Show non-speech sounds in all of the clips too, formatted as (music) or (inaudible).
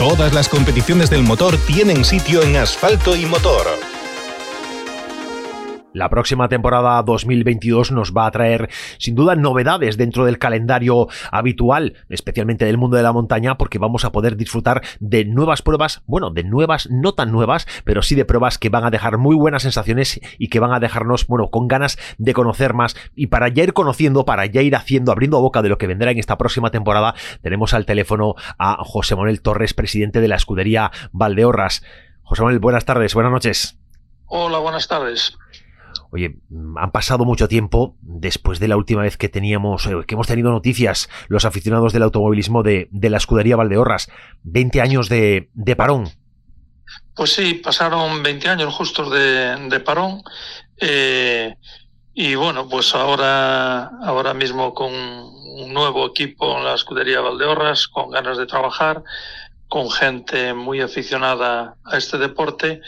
Todas las competiciones del motor tienen sitio en Asfalto y Motor. La próxima temporada 2022 nos va a traer sin duda novedades dentro del calendario habitual, especialmente del mundo de la montaña, porque vamos a poder disfrutar de nuevas pruebas, bueno, de nuevas, no tan nuevas, pero sí de pruebas que van a dejar muy buenas sensaciones y que van a dejarnos, bueno, con ganas de conocer más. Y para ya ir conociendo, para ya ir haciendo, abriendo boca de lo que vendrá en esta próxima temporada, tenemos al teléfono a José Manuel Torres, presidente de la escudería Valdeorras. José Manuel, buenas tardes, buenas noches. Hola, buenas tardes. Oye, mm, han pasado mucho tiempo después de la última vez que teníamos, eh, que hemos tenido noticias los aficionados del automovilismo de, la escudería Valdeorras. 20 años de, parón. Pues sí, pasaron 20 años justos de, parón. Eh, y bueno, pues ahora, ahora mismo con un nuevo equipo en la escudería Valdeorras, con ganas de trabajar, con gente muy aficionada a este deporte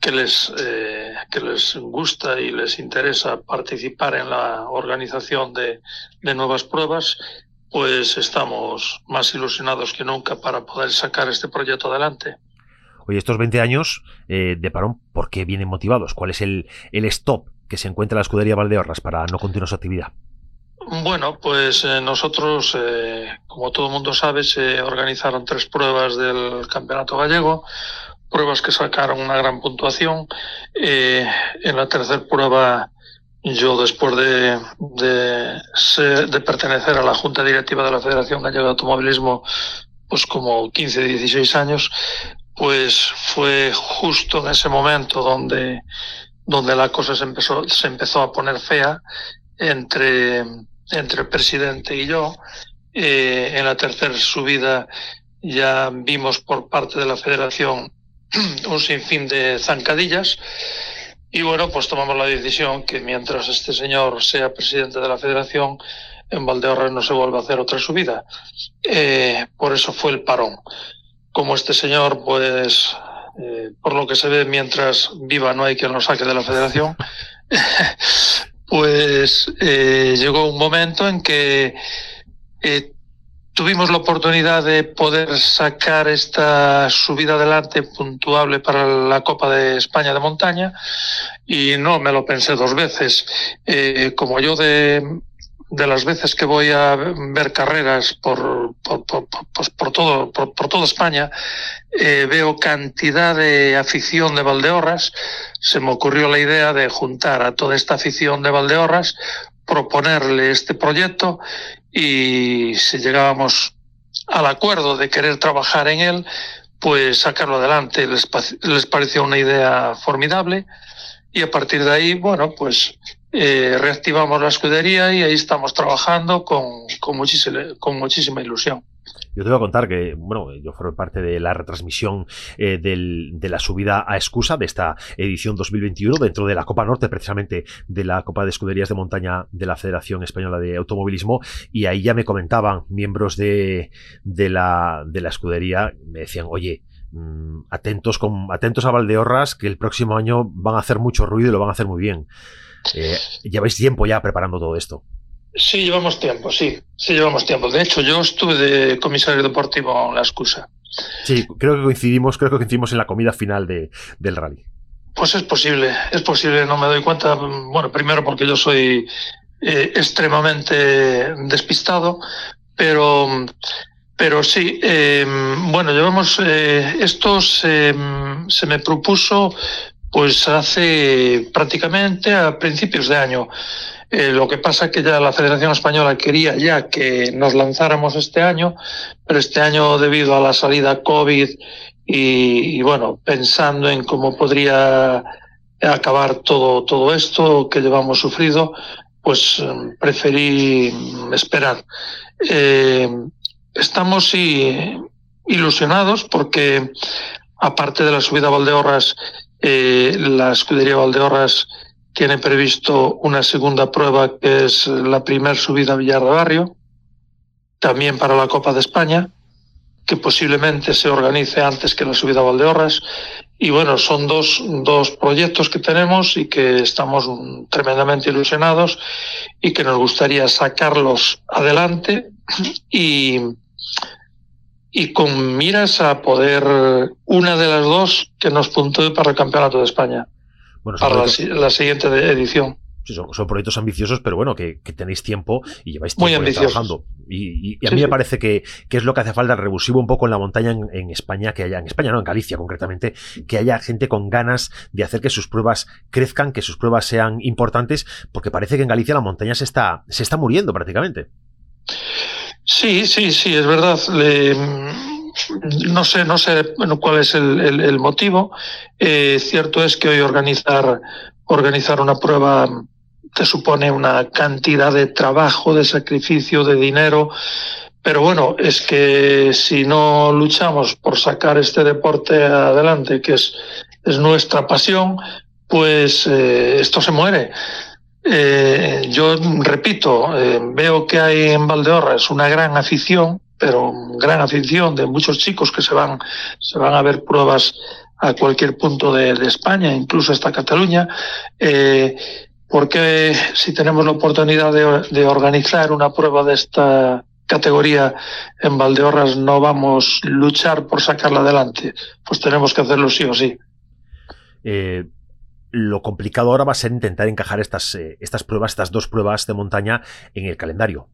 que les, eh, que les gusta y les interesa participar en la organización de, de, nuevas pruebas, pues estamos más ilusionados que nunca para poder sacar este proyecto adelante. Oye, estos 20 años eh, de parón, ¿por qué vienen motivados? ¿Cuál es el, el stop que se encuentra en la escudería Valdeorras para no continuar su actividad? Bueno, pues eh, nosotros, como todo el mundo sabe, se organizaron tres pruebas del Campeonato Gallego pruebas que sacaron una gran puntuación. Eh, en la tercera prueba, yo después de, de, pertenecer a la Junta Directiva de la Federación Gallega de Automovilismo, pues como 15, 16 años, pues fue justo en ese momento donde, donde la cosa se empezó, se empezó a poner fea entre, entre el presidente y yo. Eh, en la tercera subida ya vimos por parte de la federación (clears throat) un sinfín de zancadillas. Y bueno, pues tomamos la decisión que mientras este señor sea presidente de la federación, en Valdeorras no se vuelva a hacer otra subida. Eh, por eso fue el parón. Como este señor, pues, eh, por lo que se ve, mientras viva no hay quien lo saque de la federación, (laughs) pues eh, llegó un momento en que tuvimos la oportunidad de poder sacar esta subida adelante puntuable para la Copa de España de montaña y no me lo pensé dos veces. Eh, como yo de, de las veces que voy a ver carreras por, por, por, pues por todo, por, toda España, eh, veo cantidad de afición de Valdeorras. Se me ocurrió la idea de juntar a toda esta afición de Valdeorras, proponerle este proyecto y si llegábamos al acuerdo de querer trabajar en él, pues sacarlo adelante. Les, les pareció una idea formidable y a partir de ahí, bueno, pues eh, reactivamos la escudería y ahí estamos trabajando con, con, muchísima, con muchísima ilusión. Yo te voy a contar que, bueno, yo formé parte de la retransmisión eh, de la subida a excusa de esta edición 2021 dentro de la Copa Norte, precisamente de la Copa de Escuderías de Montaña de la Federación Española de Automovilismo, y ahí ya me comentaban miembros de, la, de la escudería, me decían, oye, mm, atentos, atentos a Valdeorras, que el próximo año van a hacer mucho ruido y lo van a hacer muy bien. Eh, lleváis tiempo ya preparando todo esto. Sí, llevamos tiempo, sí, sí llevamos tiempo. De hecho, yo estuve de comisario deportivo en la excusa. Sí, creo que coincidimos, creo que coincidimos en la comida final de, del rally. Pues es posible, es posible, no me doy cuenta, bueno, primero porque yo soy eh, extremadamente despistado, pero, pero sí, eh, bueno, llevamos, eh, esto se, se me propuso pues hace prácticamente a principios de año. Eh, lo que pasa es que ya la Federación Española quería ya que nos lanzáramos este año, pero este año debido a la salida COVID y, bueno, pensando en cómo podría acabar todo, todo esto que llevamos sufrido, pues preferí esperar. Eh, estamos ilusionados porque aparte de la subida a Valdeorras, eh, la escudería Valdeorras tiene previsto una segunda prueba que es la primera subida a Villar de Barrio, también para la Copa de España, que posiblemente se organice antes que la subida a Valdeorras. Y bueno, son dos, dos proyectos que tenemos y que estamos tremendamente ilusionados y que nos gustaría sacarlos adelante y, y con miras a poder una de las dos que nos puntúe para el Campeonato de España, para la siguiente edición son, proyectos ambiciosos, pero bueno, que, tenéis tiempo y lleváis tiempo trabajando. Y, a mí me parece que, es lo que hace falta revulsivo un poco en la montaña en, España, que haya, en España, no, en Galicia concretamente, que haya gente con ganas de hacer que sus pruebas crezcan, que sus pruebas sean importantes, porque parece que en Galicia la montaña se está, se está muriendo prácticamente. Sí, sí, sí, es verdad. No sé, no sé cuál es el, motivo. Eh, cierto es que hoy organizar organizar una prueba te supone una cantidad de trabajo, de sacrificio, de dinero. Pero bueno, es que si no luchamos por sacar este deporte adelante, que es, es nuestra pasión, pues eh, esto se muere. Eh, yo repito, veo que hay en Valdeorras una gran afición, pero gran afición de muchos chicos que se van, se van a ver pruebas a cualquier punto de, España, incluso hasta Cataluña. Eh, porque si tenemos la oportunidad de, organizar una prueba de esta categoría en Valdeorras no vamos a luchar por sacarla adelante? Pues tenemos que hacerlo sí o sí. Eh, lo complicado ahora va a ser intentar encajar estas, eh, estas pruebas, estas dos pruebas de montaña en el calendario.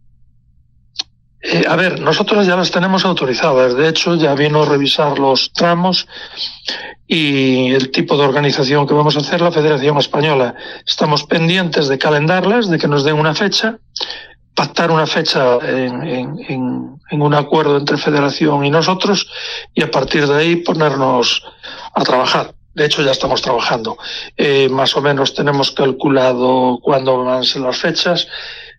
Eh, a ver, nosotros ya las tenemos autorizadas. De hecho, ya vino a revisar los tramos y el tipo de organización que vamos a hacer la Federación Española. Estamos pendientes de calendarlas, de que nos den una fecha, pactar una fecha en, un acuerdo entre Federación y nosotros y a partir de ahí ponernos a trabajar. De hecho, ya estamos trabajando. Eh, más o menos tenemos calculado cuándo van a ser las fechas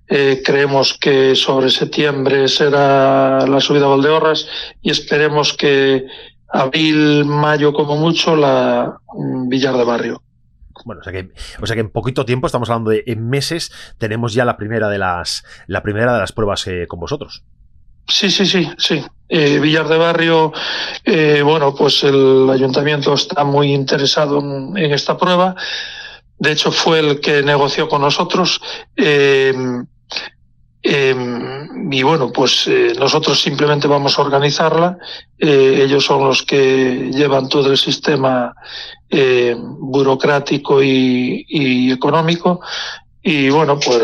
eh, creemos que sobre septiembre será la subida a Valdeorras y esperemos que abril, mayo como mucho la mm, Villar de Barrio. Bueno, o sea que, o sea que en poquito tiempo, estamos hablando de en meses, tenemos ya la primera de las, la primera de las pruebas eh, con vosotros. Sí, sí, sí, sí. Eh, Villar de Barrio, bueno, pues el ayuntamiento está muy interesado en, esta prueba. De hecho, fue el que negoció con nosotros. Em, y bueno, pues eh, nosotros simplemente vamos a organizarla. Eh, ellos son los que llevan todo el sistema eh, burocrático y, económico. Y bueno, pues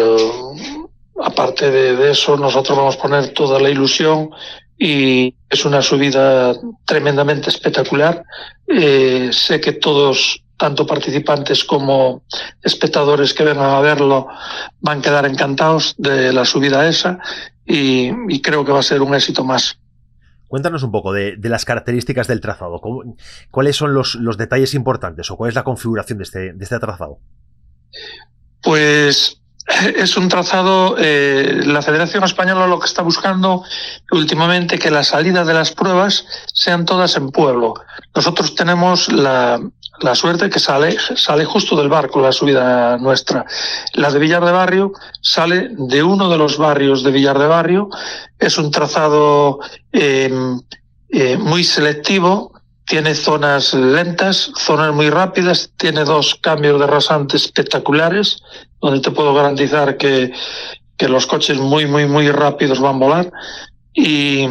aparte de, eso, nosotros vamos a poner toda la ilusión y es una subida tremendamente espectacular. sé que todos tanto participantes como espectadores que vengan a verlo van a quedar encantados de la subida esa y, creo que va a ser un éxito más. Cuéntanos un poco de, las características del trazado. ¿Cuáles son los, detalles importantes o cuál es la configuración de este, de este trazado? Pues es un trazado, eh, la Federación Española lo que está buscando últimamente que las salidas de las pruebas sean todas en pueblo. Nosotros tenemos la, la suerte que sale, sale justo del barco la subida nuestra. La de Villar de Barrio sale de uno de los barrios de Villar de Barrio. Es un trazado em, eh, muy selectivo, tiene zonas lentas, zonas muy rápidas, tiene dos cambios de rasante espectaculares, donde te puedo garantizar que, que los coches muy, muy, muy rápidos van a volar. Y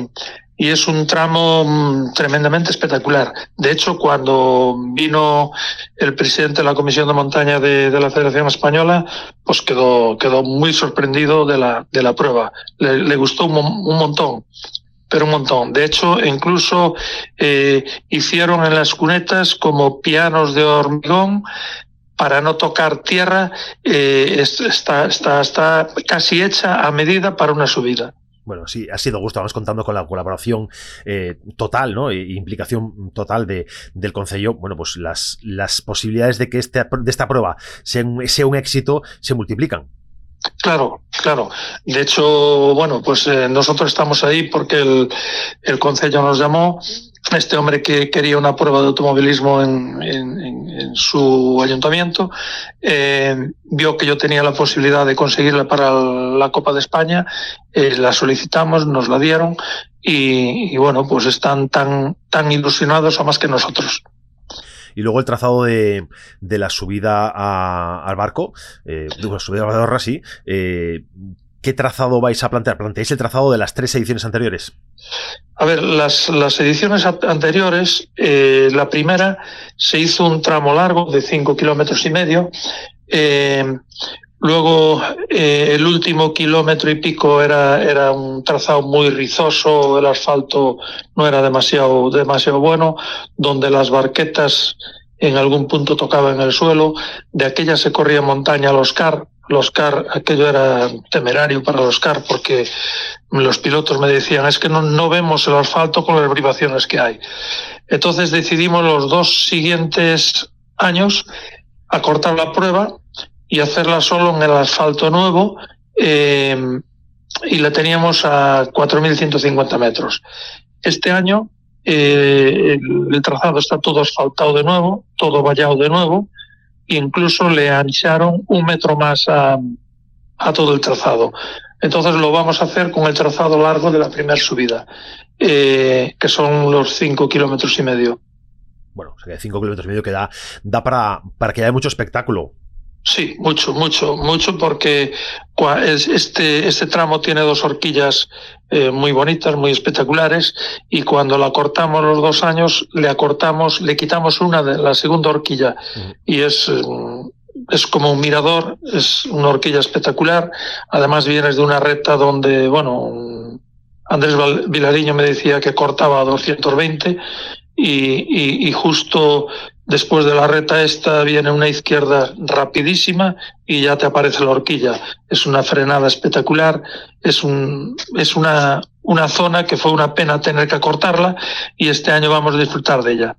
y es un tramo mm, tremendamente espectacular. De hecho, cuando vino el presidente de la Comisión de Montaña de, la Federación Española, pues quedó, quedó muy sorprendido de la, de la prueba. Le, gustó un, montón pero un montón. De hecho, incluso eh, hicieron en las cunetas como pianos de hormigón para no tocar tierra. Eh, está, está, está casi hecha a medida para una subida. Bueno, sí, ha sido gusto. Vamos contando con la colaboración eh, total, ¿no? E implicación total de, del Consejo. Bueno, pues las, las posibilidades de que este, de esta prueba sea un éxito se multiplican. Claro, claro. De hecho, bueno, pues eh, nosotros estamos ahí porque el, el Consejo nos llamó este hombre que quería una prueba de automovilismo en, en, su ayuntamiento, eh, vio que yo tenía la posibilidad de conseguirla para la Copa de España, eh, la solicitamos, nos la dieron y, bueno, pues están tan, tan ilusionados o más que nosotros. Y luego el trazado de, de la subida al barco, eh, digo, subida a la sí, eh, ¿qué trazado vais a plantear? ¿Planteáis el trazado de las tres ediciones anteriores? A ver, las, las ediciones anteriores, eh, la primera se hizo un tramo largo de cinco kilómetros y medio. Eh, Luego, eh, el último kilómetro y pico era, era un trazado muy rizoso, el asfalto no era demasiado, demasiado bueno, donde las barquetas en algún punto tocaban el suelo. De aquella se corría montaña a los car. Los car, aquello era temerario para los car porque los pilotos me decían, es que no, no vemos el asfalto con las vibraciones que hay. Entonces decidimos los dos siguientes años acortar la prueba y hacerla solo en el asfalto nuevo eh, y la teníamos a 4.150 metros. Este año eh, el, trazado está todo asfaltado de nuevo, todo vallado de nuevo, e incluso le ancharon un metro más a, todo el trazado. Entonces lo vamos a hacer con el trazado largo de la primera subida, eh, que son los 5 kilómetros y medio. Bueno, o sea, 5 kilómetros y medio que da, da para, para que haya mucho espectáculo. Sí, mucho, mucho, mucho, porque este, este tramo tiene dos horquillas eh, muy bonitas, muy espectaculares, y cuando la cortamos los dos años, le acortamos, le quitamos una de la segunda horquilla, y es, mm, es como un mirador, es una horquilla espectacular. Además, vienes de una recta donde, bueno, Andrés Vilariño me decía que cortaba a 220, y, y justo Después de la reta esta viene una izquierda rapidísima y ya te aparece la horquilla. Es una frenada espectacular, es, un, es una, una zona que fue una pena tener que cortarla y este año vamos a disfrutar de ella.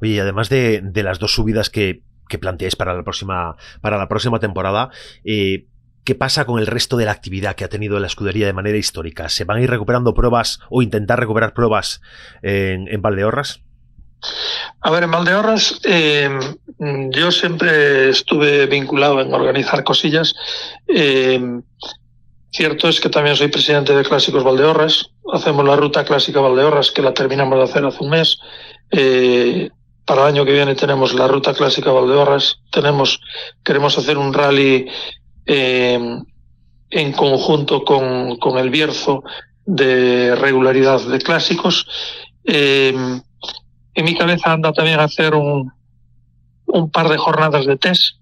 Oye, y además de, de las dos subidas que, que, planteáis para la próxima, para la próxima temporada, eh, ¿Qué pasa con el resto de la actividad que ha tenido la escudería de manera histórica? ¿Se van a ir recuperando pruebas o intentar recuperar pruebas en, en Valdeorras? A ver, en Valdeorras eh, yo siempre estuve vinculado en organizar cosillas. Eh, cierto es que también soy presidente de Clásicos Valdeorras. Hacemos la ruta clásica Valdeorras, que la terminamos de hacer hace un mes. Eh, para el año que viene tenemos la ruta clásica Valdeorras. Tenemos, queremos hacer un rally en conjunto con, con, el Bierzo de regularidad de clásicos en mi cabeza anda también a hacer un, un par de jornadas de test.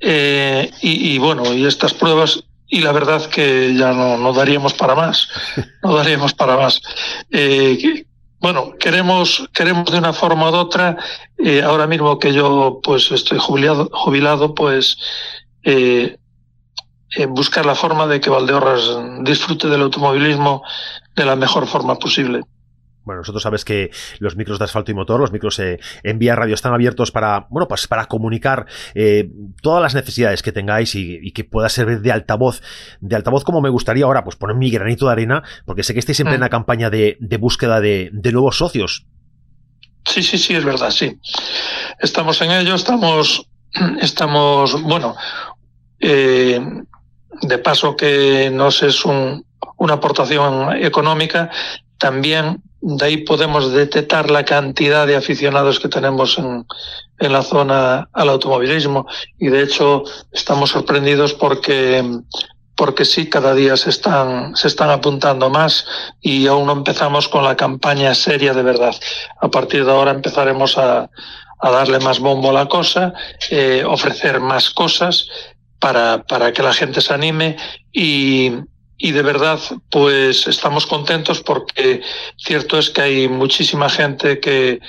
Eh, y, bueno, y estas pruebas, y la verdad que ya no, no daríamos para más, (laughs) no daríamos para más. Eh, bueno, queremos, queremos de una forma u otra, eh, ahora mismo que yo pues estoy jubilado, jubilado pues buscar la forma de que Valdeorras disfrute del automovilismo de la mejor forma posible. Bueno, nosotros sabes que los micros de asfalto y motor, los micros eh, en vía radio están abiertos para, bueno, pues para comunicar eh, todas las necesidades que tengáis y, que pueda servir de altavoz, de altavoz como me gustaría ahora, pues poner mi granito de arena, porque sé que estáis en mm. plena campaña de, búsqueda de, nuevos socios. Sí, sí, sí, es verdad, sí. Estamos en ello, estamos, (clears throat) estamos, bueno, eh, de paso que nos es un, una aportación económica, también de ahí podemos detectar la cantidad de aficionados que tenemos en, en la zona al automovilismo y de hecho estamos sorprendidos porque porque sí, cada día se están, se están apuntando más y aún no empezamos con la campaña seria de verdad. A partir de ahora empezaremos a, a darle más bombo a la cosa, eh, ofrecer más cosas para, para que la gente se anime y, y de verdad pues estamos contentos porque cierto es que hay muchísima gente que,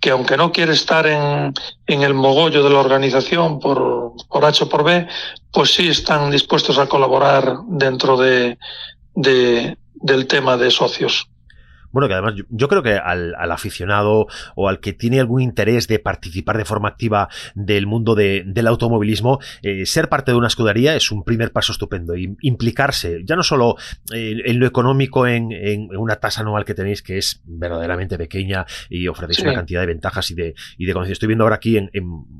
que aunque no quiere estar en, en el mogollo de la organización por, por H o por B, pues sí están dispuestos a colaborar dentro de, de del tema de socios. Bueno, que además yo, creo que al, aficionado o al que tiene algún interés de participar de forma activa del mundo del automovilismo, eh, ser parte de una escudería es un primer paso estupendo. Y implicarse, ya no solo eh, en lo económico, en, una tasa anual que tenéis que es verdaderamente pequeña y ofrecéis una cantidad de ventajas y de, y de Estoy viendo ahora aquí, en,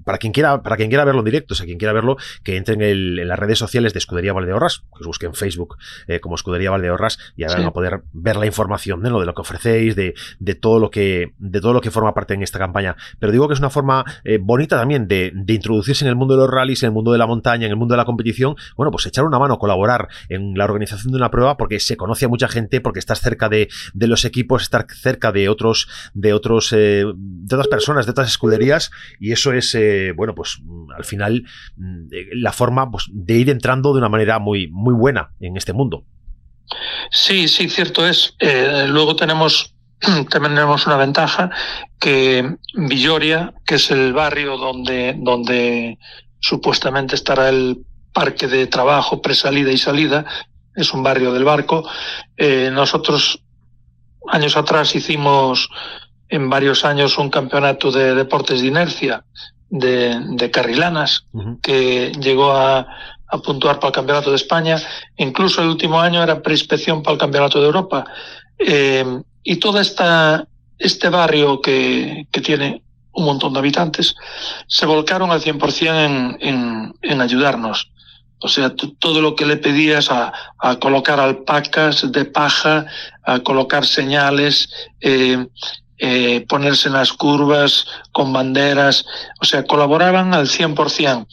para, quien quiera, para quien quiera verlo en directo, o sea, quien quiera verlo, que entre en, las redes sociales de Escudería Valdeorras, que os busquen en Facebook eh, como Escudería Valdeorras y ahora van a poder ver la información de lo de lo que ofrecéis, de, todo lo que, de todo lo que forma parte en esta campaña. Pero digo que es una forma eh, bonita también de, introducirse en el mundo de los rallies, en el mundo de la montaña, en el mundo de la competición. Bueno, pues echar una mano, colaborar en la organización de una prueba porque se conoce a mucha gente, porque estás cerca de, los equipos, estar cerca de otros, de otros, eh, de otras personas, de otras escuderías, y eso es, eh, bueno, pues al final la forma pues, de ir entrando de una manera muy, muy buena en este mundo. Sí, sí, cierto es. Eh, luego tenemos (clears throat) también tenemos una ventaja que Villoria, que es el barrio donde, donde supuestamente estará el parque de trabajo, presalida y salida, es un barrio del barco. Eh, nosotros años atrás hicimos en varios años un campeonato de deportes de inercia de, de carrilanas que llegó a, a puntuar para el Campeonato de España. Incluso el último año era preinspección para el Campeonato de Europa. Eh, y todo este barrio que, que, tiene un montón de habitantes se volcaron al 100% en, en, en ayudarnos. O sea, todo lo que le pedías a, a, colocar alpacas de paja, a colocar señales, eh, eh, ponerse en las curvas con banderas, o sea, colaboraban al 100%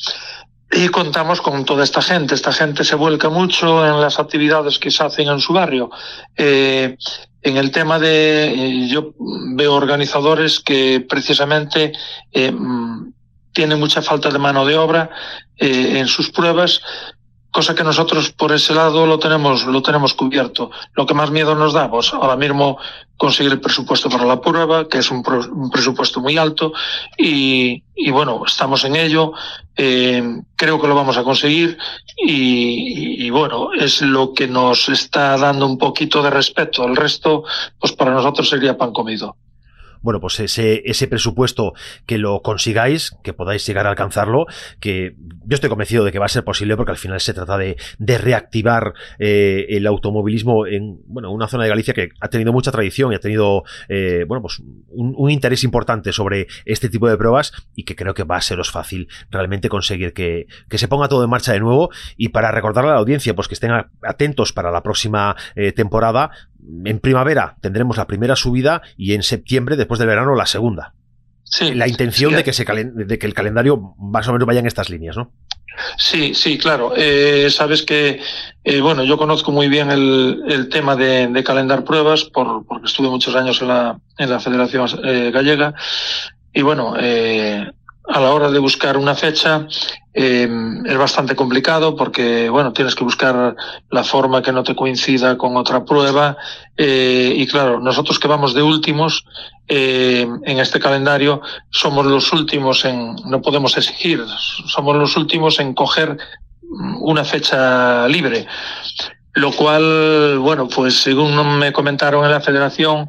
y contamos con toda esta gente. Esta gente se vuelca mucho en las actividades que se hacen en su barrio. Eh, en el tema de, eh, yo veo organizadores que precisamente eh, mm, tienen mucha falta de mano de obra eh, en sus pruebas cosa que nosotros por ese lado lo tenemos, lo tenemos cubierto. Lo que más miedo nos da, pues ahora mismo conseguir el presupuesto para la prueba, que es un, presupuesto muy alto, y, bueno, estamos en ello, eh, creo que lo vamos a conseguir, y, y, bueno, es lo que nos está dando un poquito de respeto. El resto, pues para nosotros sería pan comido bueno, pues ese, presupuesto que lo consigáis, que podáis llegar a alcanzarlo, que yo estoy convencido de que va a ser posible porque al final se trata de, reactivar eh, el automovilismo en bueno, una zona de Galicia que ha tenido mucha tradición y ha tenido eh, bueno, pues un, interés importante sobre este tipo de pruebas y que creo que va a seros fácil realmente conseguir que, se ponga todo en marcha de nuevo. Y para recordarle a la audiencia pues que estén atentos para la próxima eh, temporada en primavera tendremos la primera subida y en septiembre, después del verano, la segunda. Sí, la intención de, que se de que el calendario más o menos vaya en estas líneas, ¿no? Sí, sí, claro. Eh, sabes que, eh, bueno, yo conozco muy bien el, el tema de, de, calendar pruebas por, porque estuve muchos años en la, en la Federación eh, Gallega y bueno, eh, a la hora de buscar una fecha eh, es bastante complicado porque, bueno, tienes que buscar la forma que no te coincida con otra prueba. Eh, y claro, nosotros que vamos de últimos eh, en este calendario, somos los últimos en, no podemos exigir, somos los últimos en coger una fecha libre. Lo cual, bueno, pues según me comentaron en la federación,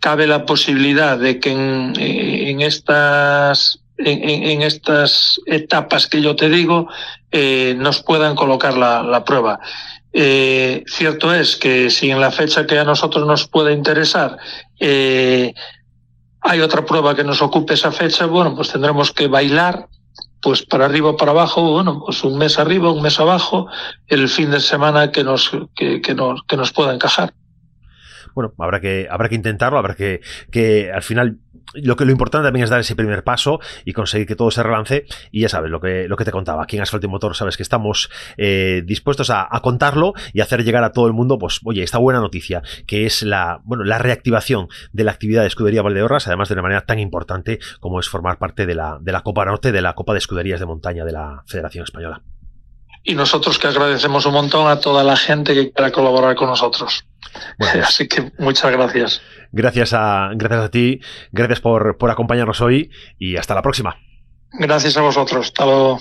cabe la posibilidad de que en, en estas en, estas etapas que yo te digo eh, nos puedan colocar la, prueba. Eh, cierto es que si en la fecha que a nosotros nos puede interesar eh, hay otra prueba que nos ocupe esa fecha, bueno, pues tendremos que bailar pues para arriba para abajo, bueno, pues un mes arriba, un mes abajo, el fin de semana que nos, que, que nos, que nos pueda encajar bueno, habrá que, habrá que intentarlo, habrá que, que al final lo que lo importante también es dar ese primer paso y conseguir que todo se relance. Y ya sabes, lo que, lo que te contaba, aquí en Asfalto y Motor sabes que estamos eh, dispuestos a, contarlo y hacer llegar a todo el mundo, pues, oye, esta buena noticia, que es la, bueno, la reactivación de la actividad de Escudería Valdeorras, además de una manera tan importante como es formar parte de la, de la Copa Norte, de la Copa de Escuderías de Montaña de la Federación Española. Y nosotros que agradecemos un montón a toda la gente que quiera colaborar con nosotros. (laughs) Así que muchas gracias. Gracias a, gracias a ti, gracias por, por acompañarnos hoy y hasta la próxima. Gracias a vosotros. Hasta luego.